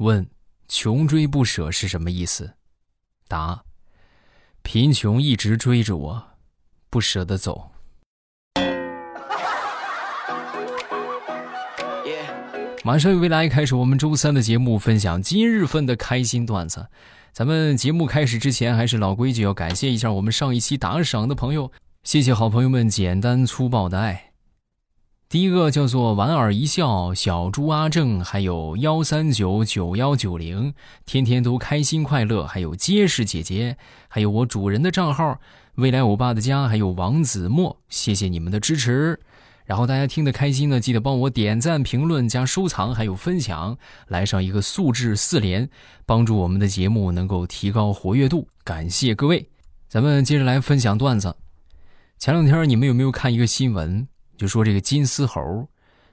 问：穷追不舍是什么意思？答：贫穷一直追着我，不舍得走。马上与未来开始我们周三的节目，分享今日份的开心段子。咱们节目开始之前，还是老规矩，要感谢一下我们上一期打赏的朋友，谢谢好朋友们简单粗暴的爱。第一个叫做莞尔一笑，小猪阿正，还有幺三九九幺九零，天天都开心快乐，还有结实姐姐，还有我主人的账号未来欧巴的家，还有王子墨，谢谢你们的支持。然后大家听得开心呢，记得帮我点赞、评论、加收藏，还有分享，来上一个素质四连，帮助我们的节目能够提高活跃度。感谢各位，咱们接着来分享段子。前两天你们有没有看一个新闻？就说这个金丝猴，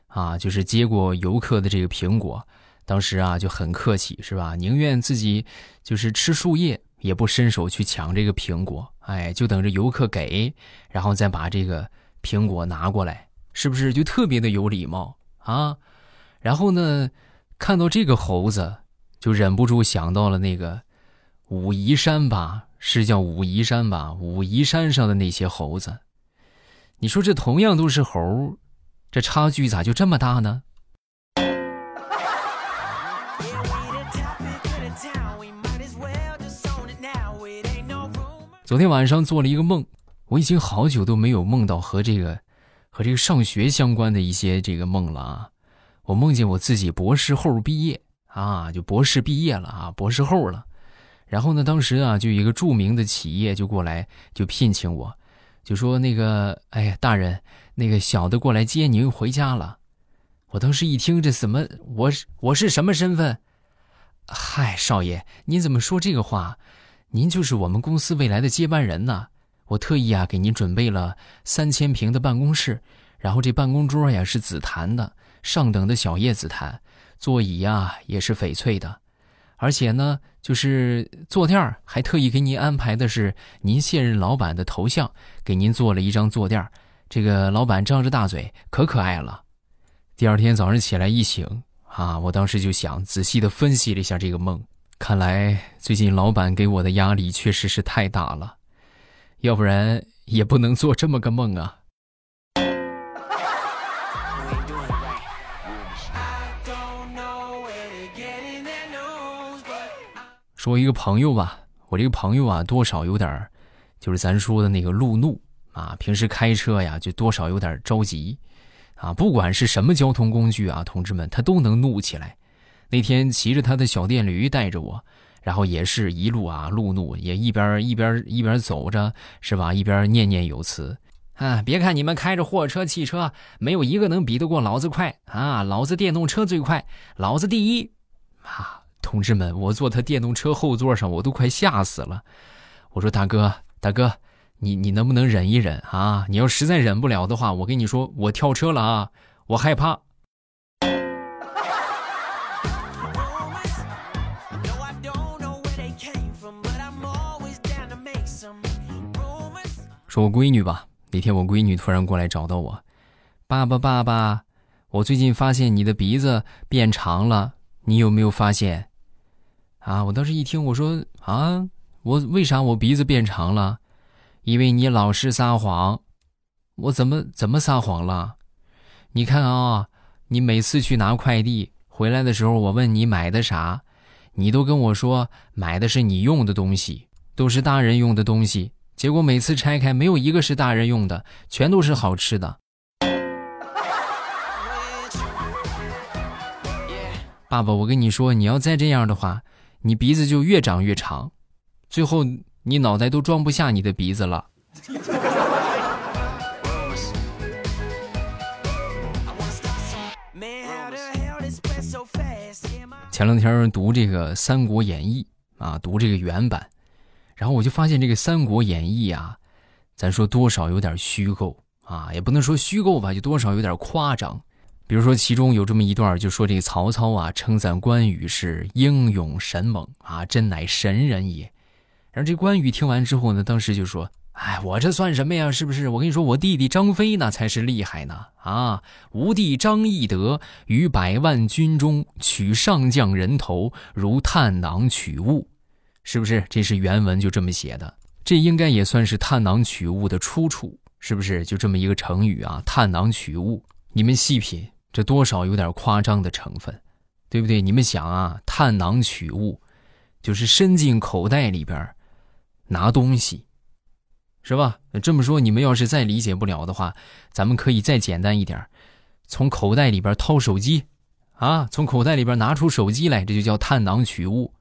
啊，就是接过游客的这个苹果，当时啊就很客气，是吧？宁愿自己就是吃树叶，也不伸手去抢这个苹果，哎，就等着游客给，然后再把这个苹果拿过来。是不是就特别的有礼貌啊？然后呢，看到这个猴子，就忍不住想到了那个武夷山吧？是叫武夷山吧？武夷山上的那些猴子，你说这同样都是猴，这差距咋就这么大呢？昨天晚上做了一个梦，我已经好久都没有梦到和这个。和这个上学相关的一些这个梦了啊，我梦见我自己博士后毕业啊，就博士毕业了啊，博士后了。然后呢，当时啊，就一个著名的企业就过来就聘请我，就说那个，哎呀，大人，那个小的过来接您回家了。我当时一听，这怎么我是我是什么身份？嗨，少爷，您怎么说这个话？您就是我们公司未来的接班人呢。我特意啊给您准备了三千平的办公室，然后这办公桌呀是紫檀的，上等的小叶紫檀，座椅呀也是翡翠的，而且呢就是坐垫儿还特意给您安排的是您现任老板的头像，给您做了一张坐垫儿这个老板张着大嘴，可可爱了。第二天早上起来一醒啊，我当时就想仔细的分析了一下这个梦，看来最近老板给我的压力确实是太大了。要不然也不能做这么个梦啊！说一个朋友吧，我这个朋友啊，多少有点就是咱说的那个路怒啊。平时开车呀，就多少有点着急啊。不管是什么交通工具啊，同志们，他都能怒起来。那天骑着他的小电驴带着我。然后也是一路啊路怒，也一边一边一边走着，是吧？一边念念有词啊！别看你们开着货车、汽车，没有一个能比得过老子快啊！老子电动车最快，老子第一啊！同志们，我坐他电动车后座上，我都快吓死了。我说大哥，大哥，你你能不能忍一忍啊？你要实在忍不了的话，我跟你说，我跳车了啊！我害怕。说我闺女吧，那天我闺女突然过来找到我，爸爸爸爸，我最近发现你的鼻子变长了，你有没有发现？啊，我当时一听，我说啊，我为啥我鼻子变长了？因为你老是撒谎。我怎么怎么撒谎了？你看啊，你每次去拿快递回来的时候，我问你买的啥，你都跟我说买的是你用的东西，都是大人用的东西。结果每次拆开，没有一个是大人用的，全都是好吃的。爸爸，我跟你说，你要再这样的话，你鼻子就越长越长，最后你脑袋都装不下你的鼻子了。前两天读这个《三国演义》啊，读这个原版。然后我就发现这个《三国演义》啊，咱说多少有点虚构啊，也不能说虚构吧，就多少有点夸张。比如说其中有这么一段，就说这个曹操啊，称赞关羽是英勇神猛啊，真乃神人也。然后这关羽听完之后呢，当时就说哎，我这算什么呀？是不是？我跟你说，我弟弟张飞那才是厉害呢！啊，吾弟张翼德于百万军中取上将人头，如探囊取物，是不是？这是原文就这么写的。这应该也算是探囊取物的出处，是不是？就这么一个成语啊，探囊取物。你们细品，这多少有点夸张的成分，对不对？你们想啊，探囊取物，就是伸进口袋里边拿东西。是吧？这么说，你们要是再理解不了的话，咱们可以再简单一点，从口袋里边掏手机，啊，从口袋里边拿出手机来，这就叫探囊取物。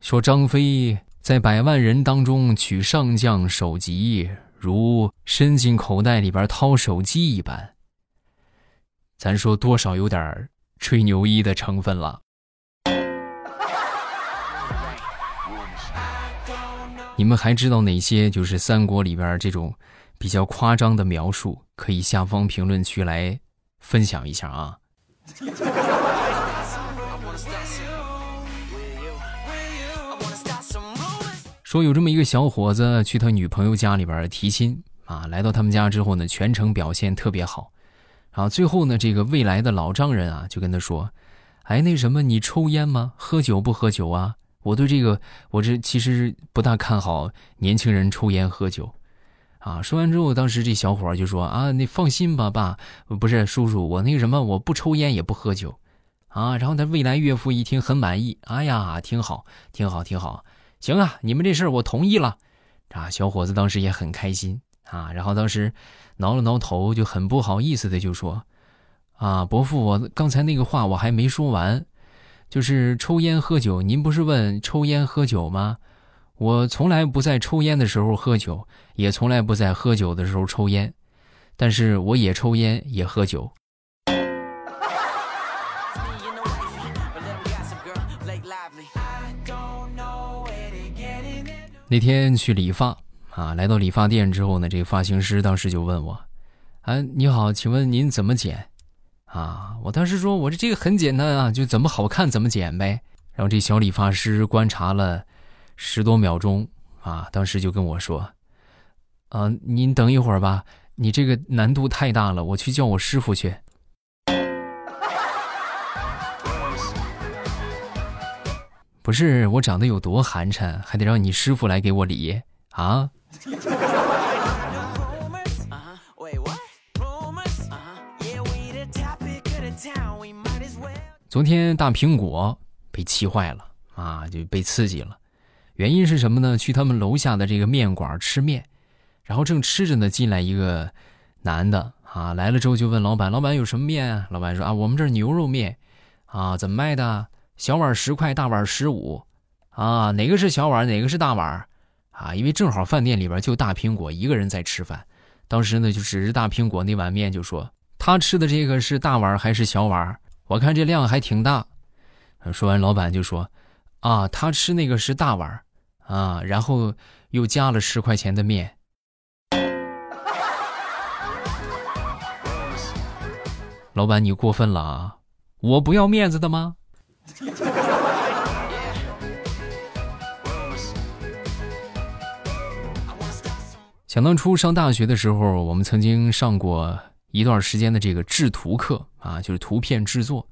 说张飞在百万人当中取上将首级，如伸进口袋里边掏手机一般。咱说多少有点吹牛一的成分了。你们还知道哪些就是三国里边这种比较夸张的描述？可以下方评论区来分享一下啊。说有这么一个小伙子去他女朋友家里边提亲啊，来到他们家之后呢，全程表现特别好。啊最后呢，这个未来的老丈人啊就跟他说：“哎，那什么，你抽烟吗？喝酒不喝酒啊？”我对这个，我这其实不大看好年轻人抽烟喝酒，啊！说完之后，当时这小伙就说：“啊，你放心吧，爸，不是叔叔，我那个什么，我不抽烟也不喝酒，啊。”然后他未来岳父一听很满意，哎呀，挺好，挺好，挺好，行啊，你们这事儿我同意了，啊！小伙子当时也很开心啊，然后当时挠了挠头，就很不好意思的就说：“啊，伯父，我刚才那个话我还没说完。”就是抽烟喝酒，您不是问抽烟喝酒吗？我从来不在抽烟的时候喝酒，也从来不在喝酒的时候抽烟，但是我也抽烟也喝酒。那天去理发啊，来到理发店之后呢，这个发型师当时就问我：“啊，你好，请问您怎么剪？”啊！我当时说，我这这个很简单啊，就怎么好看怎么剪呗。然后这小理发师观察了十多秒钟，啊，当时就跟我说：“啊，您等一会儿吧，你这个难度太大了，我去叫我师傅去。”不是我长得有多寒碜，还得让你师傅来给我理啊？昨天大苹果被气坏了啊，就被刺激了。原因是什么呢？去他们楼下的这个面馆吃面，然后正吃着呢，进来一个男的啊，来了之后就问老板：“老板有什么面？”老板说：“啊，我们这牛肉面啊，怎么卖的？小碗十块，大碗十五啊，哪个是小碗，哪个是大碗啊？因为正好饭店里边就大苹果一个人在吃饭，当时呢就指着大苹果那碗面就说：他吃的这个是大碗还是小碗？”我看这量还挺大，说完，老板就说：“啊，他吃那个是大碗啊，然后又加了十块钱的面。”老板，你过分了啊！我不要面子的吗？想当初上大学的时候，我们曾经上过。一段时间的这个制图课啊，就是图片制作，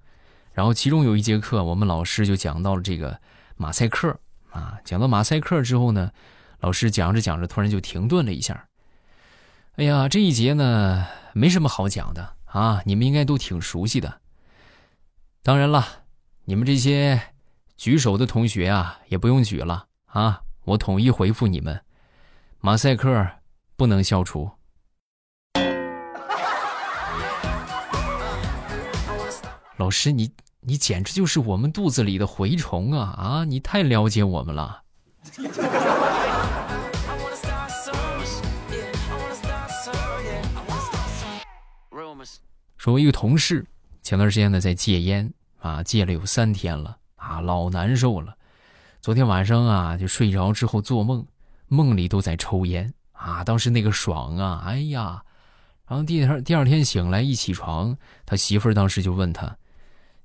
然后其中有一节课，我们老师就讲到了这个马赛克啊。讲到马赛克之后呢，老师讲着讲着突然就停顿了一下。哎呀，这一节呢没什么好讲的啊，你们应该都挺熟悉的。当然了，你们这些举手的同学啊，也不用举了啊，我统一回复你们：马赛克不能消除。老师，你你简直就是我们肚子里的蛔虫啊！啊，你太了解我们了。说，我一个同事前段时间呢在戒烟啊，戒了有三天了啊，老难受了。昨天晚上啊，就睡着之后做梦，梦里都在抽烟啊，当时那个爽啊，哎呀！然后第二第二天醒来一起床，他媳妇儿当时就问他。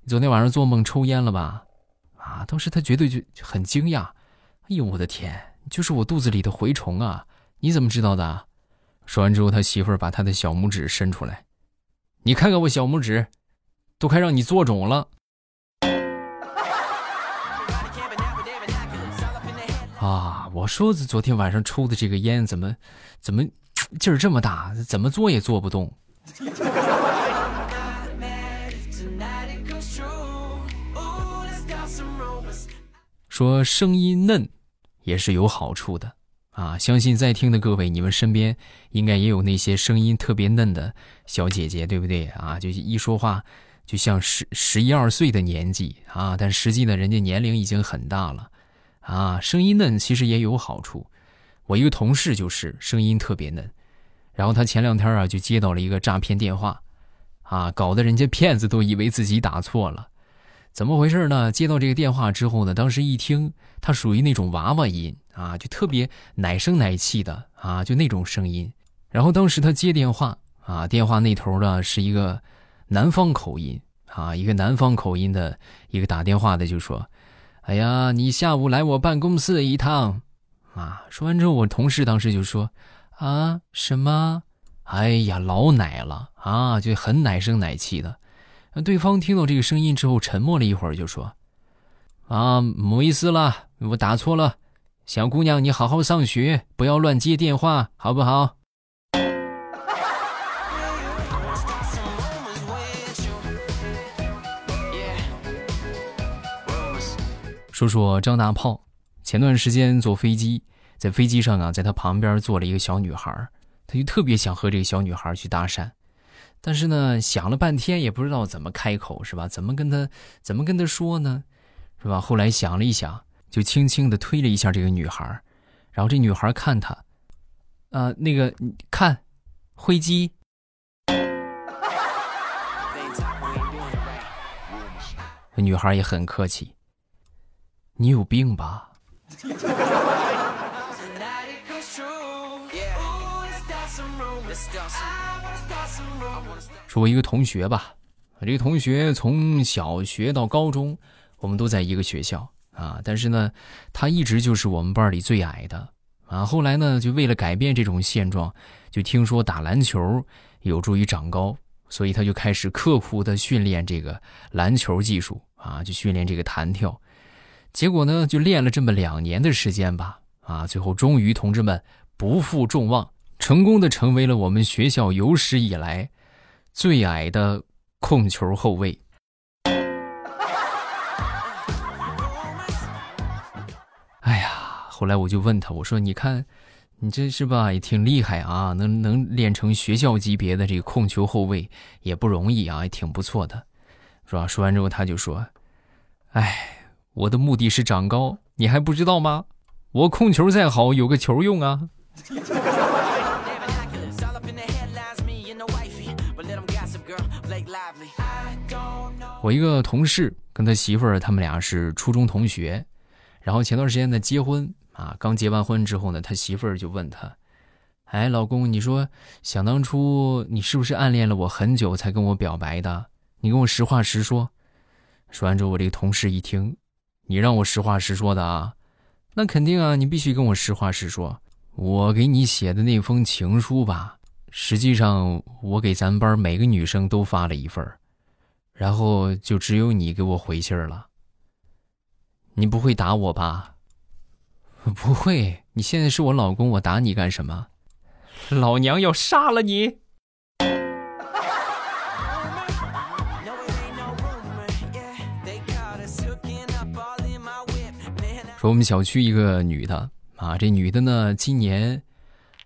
你昨天晚上做梦抽烟了吧？啊，当时他绝对就很惊讶。哎呦，我的天，就是我肚子里的蛔虫啊！你怎么知道的？说完之后，他媳妇儿把他的小拇指伸出来，你看看我小拇指，都快让你做肿了。我说昨天晚上抽的这个烟怎么，怎么劲儿这么大？怎么做也做不动。说声音嫩，也是有好处的啊！相信在听的各位，你们身边应该也有那些声音特别嫩的小姐姐，对不对啊？就是一说话就像十十一二岁的年纪啊，但实际呢，人家年龄已经很大了啊！声音嫩其实也有好处。我一个同事就是声音特别嫩，然后他前两天啊就接到了一个诈骗电话，啊，搞得人家骗子都以为自己打错了。怎么回事呢？接到这个电话之后呢，当时一听，他属于那种娃娃音啊，就特别奶声奶气的啊，就那种声音。然后当时他接电话啊，电话那头呢是一个南方口音啊，一个南方口音的一个打电话的就说：“哎呀，你下午来我办公室一趟啊。”说完之后，我同事当时就说：“啊，什么？哎呀，老奶了啊，就很奶声奶气的。”对方听到这个声音之后，沉默了一会儿，就说：“啊，没意思了，我打错了。小姑娘，你好好上学，不要乱接电话，好不好？”说说张大炮，前段时间坐飞机，在飞机上啊，在他旁边坐了一个小女孩，他就特别想和这个小女孩去搭讪。但是呢，想了半天也不知道怎么开口，是吧？怎么跟他，怎么跟他说呢，是吧？后来想了一想，就轻轻的推了一下这个女孩，然后这女孩看他，啊，那个看，灰机。女孩也很客气，你有病吧？说，我一个同学吧，这个同学从小学到高中，我们都在一个学校啊。但是呢，他一直就是我们班里最矮的啊。后来呢，就为了改变这种现状，就听说打篮球有助于长高，所以他就开始刻苦的训练这个篮球技术啊，就训练这个弹跳。结果呢，就练了这么两年的时间吧，啊，最后终于同志们不负众望。成功的成为了我们学校有史以来最矮的控球后卫。哎呀，后来我就问他，我说：“你看，你这是吧，也挺厉害啊，能能练成学校级别的这个控球后卫也不容易啊，也挺不错的，是吧？”说完之后，他就说：“哎，我的目的是长高，你还不知道吗？我控球再好，有个球用啊。”我一个同事跟他媳妇儿，他们俩是初中同学，然后前段时间呢结婚啊，刚结完婚之后呢，他媳妇儿就问他：“哎，老公，你说想当初你是不是暗恋了我很久才跟我表白的？你跟我实话实说。”说完之后，我这个同事一听：“你让我实话实说的啊？那肯定啊，你必须跟我实话实说。我给你写的那封情书吧，实际上我给咱班每个女生都发了一份儿。”然后就只有你给我回信儿了。你不会打我吧？不会，你现在是我老公，我打你干什么？老娘要杀了你！说我们小区一个女的啊，这女的呢，今年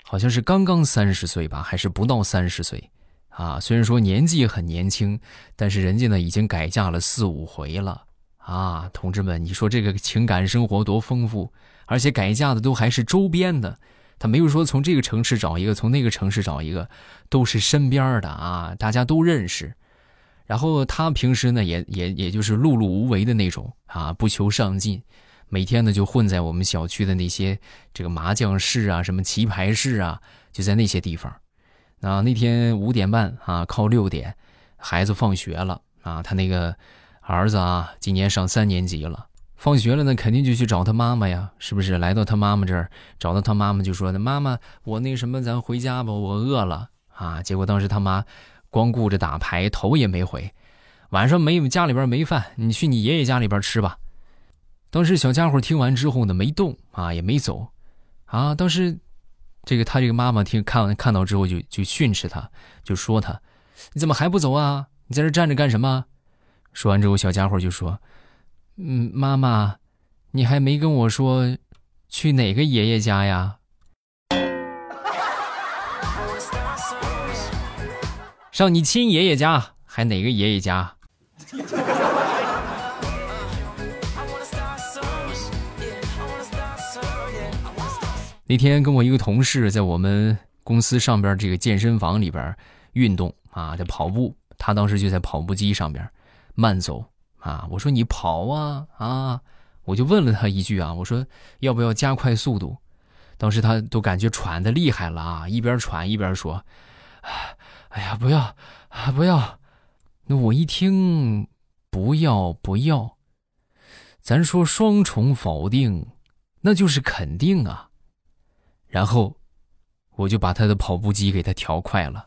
好像是刚刚三十岁吧，还是不到三十岁。啊，虽然说年纪很年轻，但是人家呢已经改嫁了四五回了啊！同志们，你说这个情感生活多丰富，而且改嫁的都还是周边的，他没有说从这个城市找一个，从那个城市找一个，都是身边的啊，大家都认识。然后他平时呢也也也就是碌碌无为的那种啊，不求上进，每天呢就混在我们小区的那些这个麻将室啊、什么棋牌室啊，就在那些地方。啊，那天五点半啊，靠六点，孩子放学了啊，他那个儿子啊，今年上三年级了放学了呢，肯定就去找他妈妈呀，是不是？来到他妈妈这儿，找到他妈妈就说：“那妈妈，我那什么，咱回家吧，我饿了啊。”结果当时他妈光顾着打牌，头也没回。晚上没家里边没饭，你去你爷爷家里边吃吧。当时小家伙听完之后呢，没动啊，也没走啊。当时这个他这个妈妈听看完看到之后就就训斥他，就说他：“你怎么还不走啊？你在这站着干什么？”说完之后，小家伙就说。嗯，妈妈，你还没跟我说去哪个爷爷家呀？上你亲爷爷家，还哪个爷爷家？那天跟我一个同事在我们公司上边这个健身房里边运动啊，在跑步，他当时就在跑步机上边慢走。啊！我说你跑啊啊！我就问了他一句啊，我说要不要加快速度？当时他都感觉喘的厉害了啊，一边喘一边说：“哎呀，不要，啊不要！”那我一听，不要不要，咱说双重否定，那就是肯定啊。然后我就把他的跑步机给他调快了，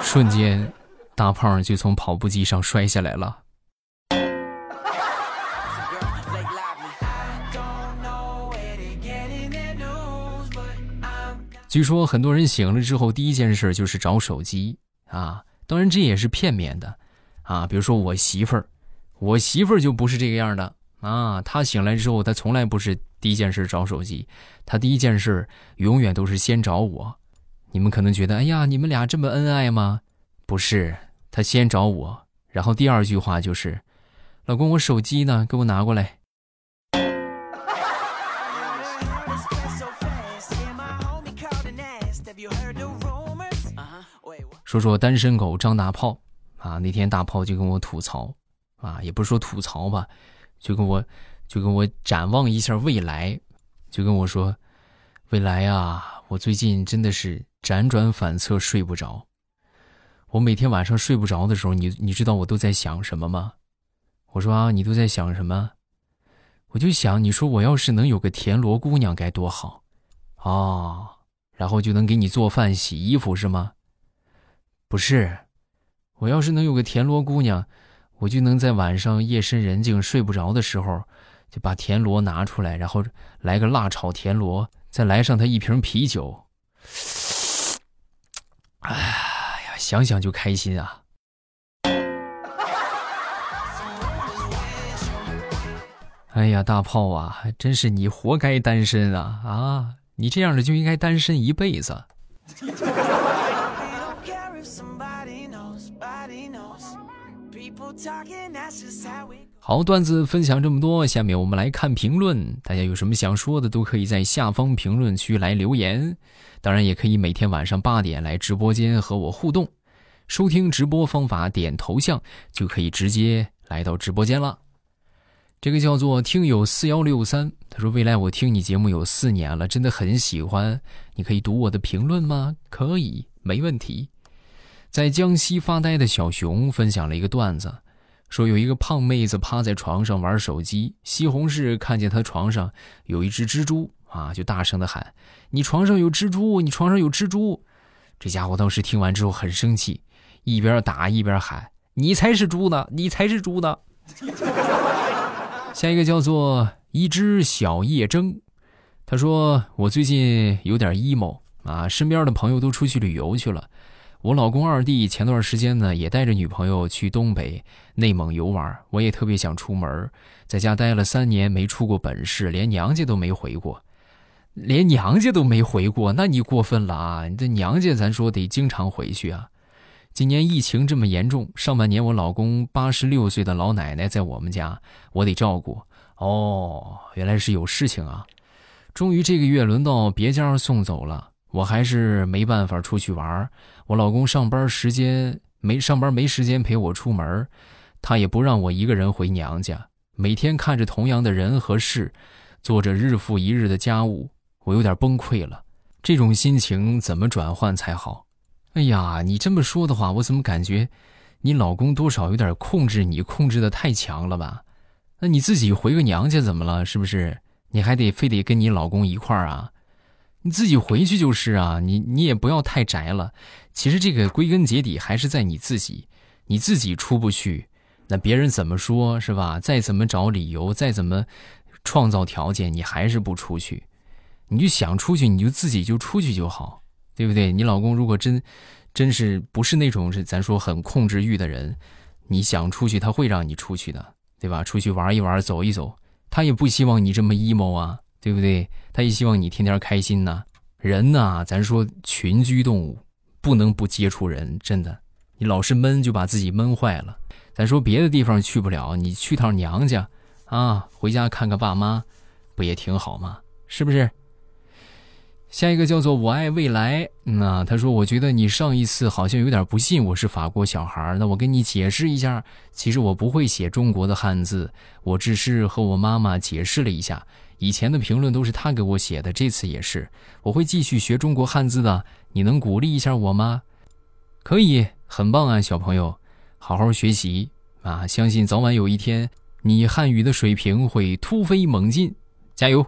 瞬间，大胖就从跑步机上摔下来了。据说很多人醒了之后第一件事就是找手机啊，当然这也是片面的啊。比如说我媳妇儿，我媳妇儿就不是这个样的啊。他醒来之后，他从来不是第一件事找手机，他第一件事永远都是先找我。你们可能觉得，哎呀，你们俩这么恩爱吗？不是，他先找我，然后第二句话就是，老公，我手机呢？给我拿过来。说说单身狗张大炮啊，那天大炮就跟我吐槽啊，也不是说吐槽吧，就跟我就跟我展望一下未来，就跟我说，未来啊，我最近真的是辗转反侧睡不着。我每天晚上睡不着的时候，你你知道我都在想什么吗？我说啊，你都在想什么？我就想，你说我要是能有个田螺姑娘该多好啊，然后就能给你做饭、洗衣服是吗？不是，我要是能有个田螺姑娘，我就能在晚上夜深人静睡不着的时候，就把田螺拿出来，然后来个辣炒田螺，再来上他一瓶啤酒。哎呀，想想就开心啊！哎呀，大炮啊，真是你活该单身啊！啊，你这样的就应该单身一辈子。好，段子分享这么多，下面我们来看评论。大家有什么想说的，都可以在下方评论区来留言。当然，也可以每天晚上八点来直播间和我互动。收听直播方法，点头像就可以直接来到直播间了。这个叫做听友四幺六三，他说：“未来我听你节目有四年了，真的很喜欢。你可以读我的评论吗？可以，没问题。”在江西发呆的小熊分享了一个段子，说有一个胖妹子趴在床上玩手机，西红柿看见她床上有一只蜘蛛啊，就大声的喊：“你床上有蜘蛛！你床上有蜘蛛！”这家伙当时听完之后很生气，一边打一边喊：“你才是猪呢！你才是猪呢！”下一个叫做一只小夜臻，他说：“我最近有点 emo 啊，身边的朋友都出去旅游去了。”我老公二弟前段时间呢，也带着女朋友去东北、内蒙游玩。我也特别想出门，在家待了三年没出过本市，连娘家都没回过，连娘家都没回过，那你过分了啊！你这娘家咱说得经常回去啊。今年疫情这么严重，上半年我老公八十六岁的老奶奶在我们家，我得照顾。哦，原来是有事情啊！终于这个月轮到别家送走了，我还是没办法出去玩。我老公上班时间没上班没时间陪我出门，他也不让我一个人回娘家。每天看着同样的人和事，做着日复一日的家务，我有点崩溃了。这种心情怎么转换才好？哎呀，你这么说的话，我怎么感觉你老公多少有点控制你，控制的太强了吧？那你自己回个娘家怎么了？是不是？你还得非得跟你老公一块儿啊？你自己回去就是啊，你你也不要太宅了。其实这个归根结底还是在你自己，你自己出不去，那别人怎么说是吧？再怎么找理由，再怎么创造条件，你还是不出去。你就想出去，你就自己就出去就好，对不对？你老公如果真真是不是那种是咱说很控制欲的人，你想出去他会让你出去的，对吧？出去玩一玩，走一走，他也不希望你这么 emo 啊。对不对？他也希望你天天开心呢。人呐，咱说群居动物，不能不接触人，真的。你老是闷，就把自己闷坏了。咱说别的地方去不了，你去趟娘家，啊，回家看看爸妈，不也挺好吗？是不是？下一个叫做我爱未来，那他说我觉得你上一次好像有点不信我是法国小孩，那我跟你解释一下，其实我不会写中国的汉字，我只是和我妈妈解释了一下，以前的评论都是他给我写的，这次也是，我会继续学中国汉字的，你能鼓励一下我吗？可以，很棒啊，小朋友，好好学习啊，相信早晚有一天你汉语的水平会突飞猛进，加油！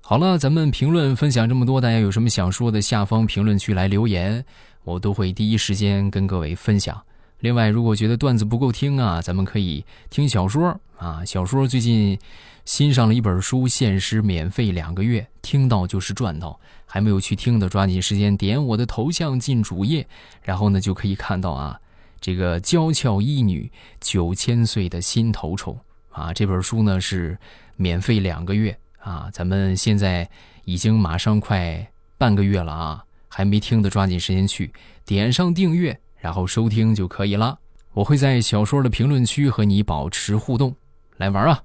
好了，咱们评论分享这么多，大家有什么想说的，下方评论区来留言，我都会第一时间跟各位分享。另外，如果觉得段子不够听啊，咱们可以听小说啊。小说最近新上了一本书，限时免费两个月，听到就是赚到。还没有去听的，抓紧时间点我的头像进主页，然后呢就可以看到啊，这个娇俏一女九千岁的心头宠啊，这本书呢是免费两个月。啊，咱们现在已经马上快半个月了啊，还没听的抓紧时间去点上订阅，然后收听就可以了。我会在小说的评论区和你保持互动，来玩啊！